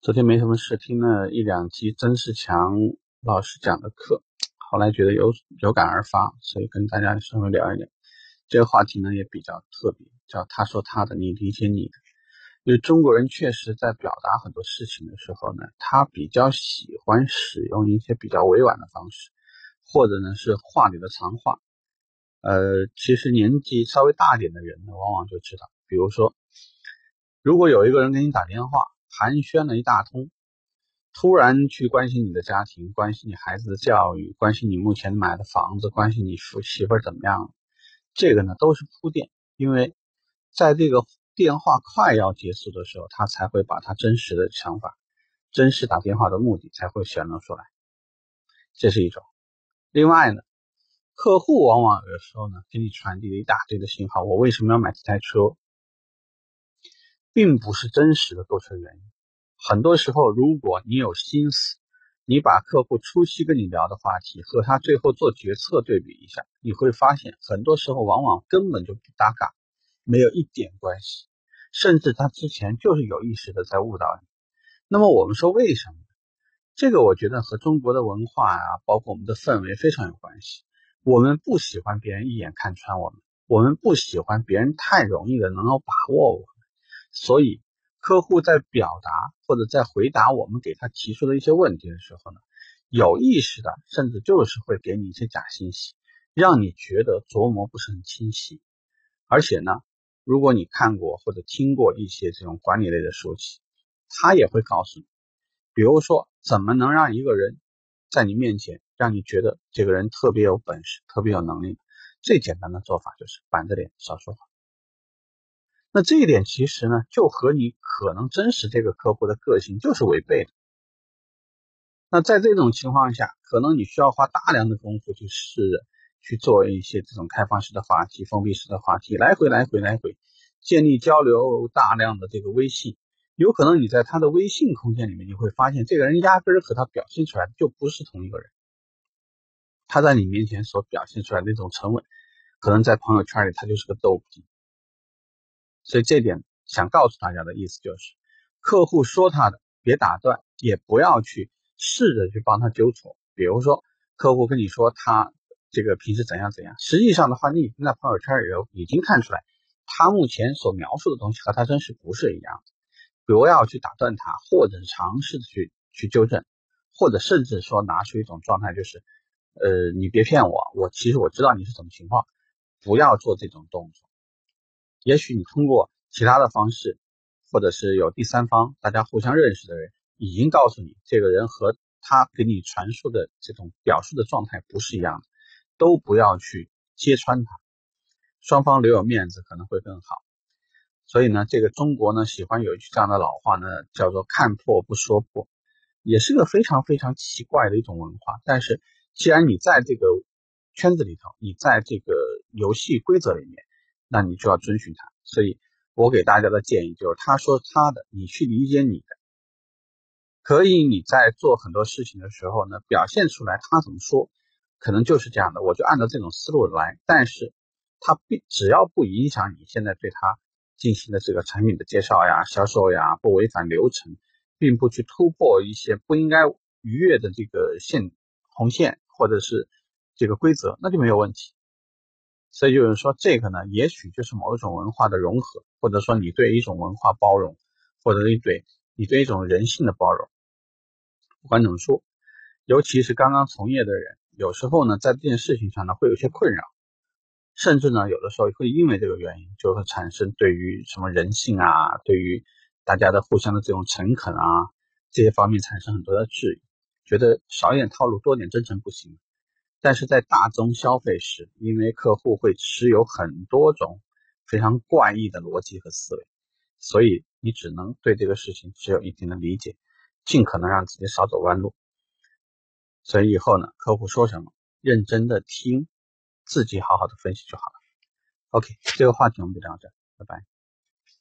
昨天没什么事，听了一两集曾仕强老师讲的课，后来觉得有有感而发，所以跟大家稍微聊一聊。这个话题呢也比较特别，叫他说他的，你理解你的。因为中国人确实在表达很多事情的时候呢，他比较喜欢使用一些比较委婉的方式，或者呢是话里的藏话。呃，其实年纪稍微大点的人呢，往往就知道，比如说，如果有一个人给你打电话。寒暄了一大通，突然去关心你的家庭，关心你孩子的教育，关心你目前买的房子，关心你媳媳妇怎么样，这个呢都是铺垫，因为在这个电话快要结束的时候，他才会把他真实的想法、真实打电话的目的才会显露出来，这是一种。另外呢，客户往往有的时候呢给你传递了一大堆的信号，我为什么要买这台车？并不是真实的购车原因。很多时候，如果你有心思，你把客户初期跟你聊的话题和他最后做决策对比一下，你会发现，很多时候往往根本就不搭嘎，没有一点关系，甚至他之前就是有意识的在误导你。那么我们说为什么？这个我觉得和中国的文化啊，包括我们的氛围非常有关系。我们不喜欢别人一眼看穿我们，我们不喜欢别人太容易的能够把握我们。所以，客户在表达或者在回答我们给他提出的一些问题的时候呢，有意识的，甚至就是会给你一些假信息，让你觉得琢磨不是很清晰。而且呢，如果你看过或者听过一些这种管理类的书籍，他也会告诉你，比如说怎么能让一个人在你面前让你觉得这个人特别有本事、特别有能力。最简单的做法就是板着脸少说话。那这一点其实呢，就和你可能真实这个客户的个性就是违背的。那在这种情况下，可能你需要花大量的功夫去试着去做一些这种开放式的话题、封闭式的话题，来回来回来回建立交流，大量的这个微信。有可能你在他的微信空间里面，你会发现这个人压根儿和他表现出来的就不是同一个人。他在你面前所表现出来的那种沉稳，可能在朋友圈里他就是个逗比。所以这点想告诉大家的意思就是，客户说他的别打断，也不要去试着去帮他纠错。比如说，客户跟你说他这个平时怎样怎样，实际上的话，你已经在朋友圈里已经看出来，他目前所描述的东西和他真实不是一样的。不要去打断他，或者尝试去去纠正，或者甚至说拿出一种状态，就是呃，你别骗我，我其实我知道你是什么情况，不要做这种动作。也许你通过其他的方式，或者是有第三方，大家互相认识的人，已经告诉你，这个人和他给你传输的这种表述的状态不是一样的，都不要去揭穿他，双方留有面子可能会更好。所以呢，这个中国呢喜欢有一句这样的老话呢，叫做“看破不说破”，也是个非常非常奇怪的一种文化。但是，既然你在这个圈子里头，你在这个游戏规则里面。那你就要遵循他，所以我给大家的建议就是，他说他的，你去理解你的，可以你在做很多事情的时候呢，表现出来他怎么说，可能就是这样的，我就按照这种思路来，但是他必只要不影响你现在对他进行的这个产品的介绍呀、销售呀，不违反流程，并不去突破一些不应该逾越的这个线红线或者是这个规则，那就没有问题。所以有人说，这个呢，也许就是某一种文化的融合，或者说你对一种文化包容，或者你对你对一种人性的包容。不管怎么说，尤其是刚刚从业的人，有时候呢，在这件事情上呢，会有些困扰，甚至呢，有的时候会因为这个原因，就会产生对于什么人性啊，对于大家的互相的这种诚恳啊，这些方面产生很多的质疑，觉得少一点套路，多点真诚不行。但是在大宗消费时，因为客户会持有很多种非常怪异的逻辑和思维，所以你只能对这个事情只有一定的理解，尽可能让自己少走弯路。所以以后呢，客户说什么，认真的听，自己好好的分析就好了。OK，这个话题我们就聊到这，拜拜。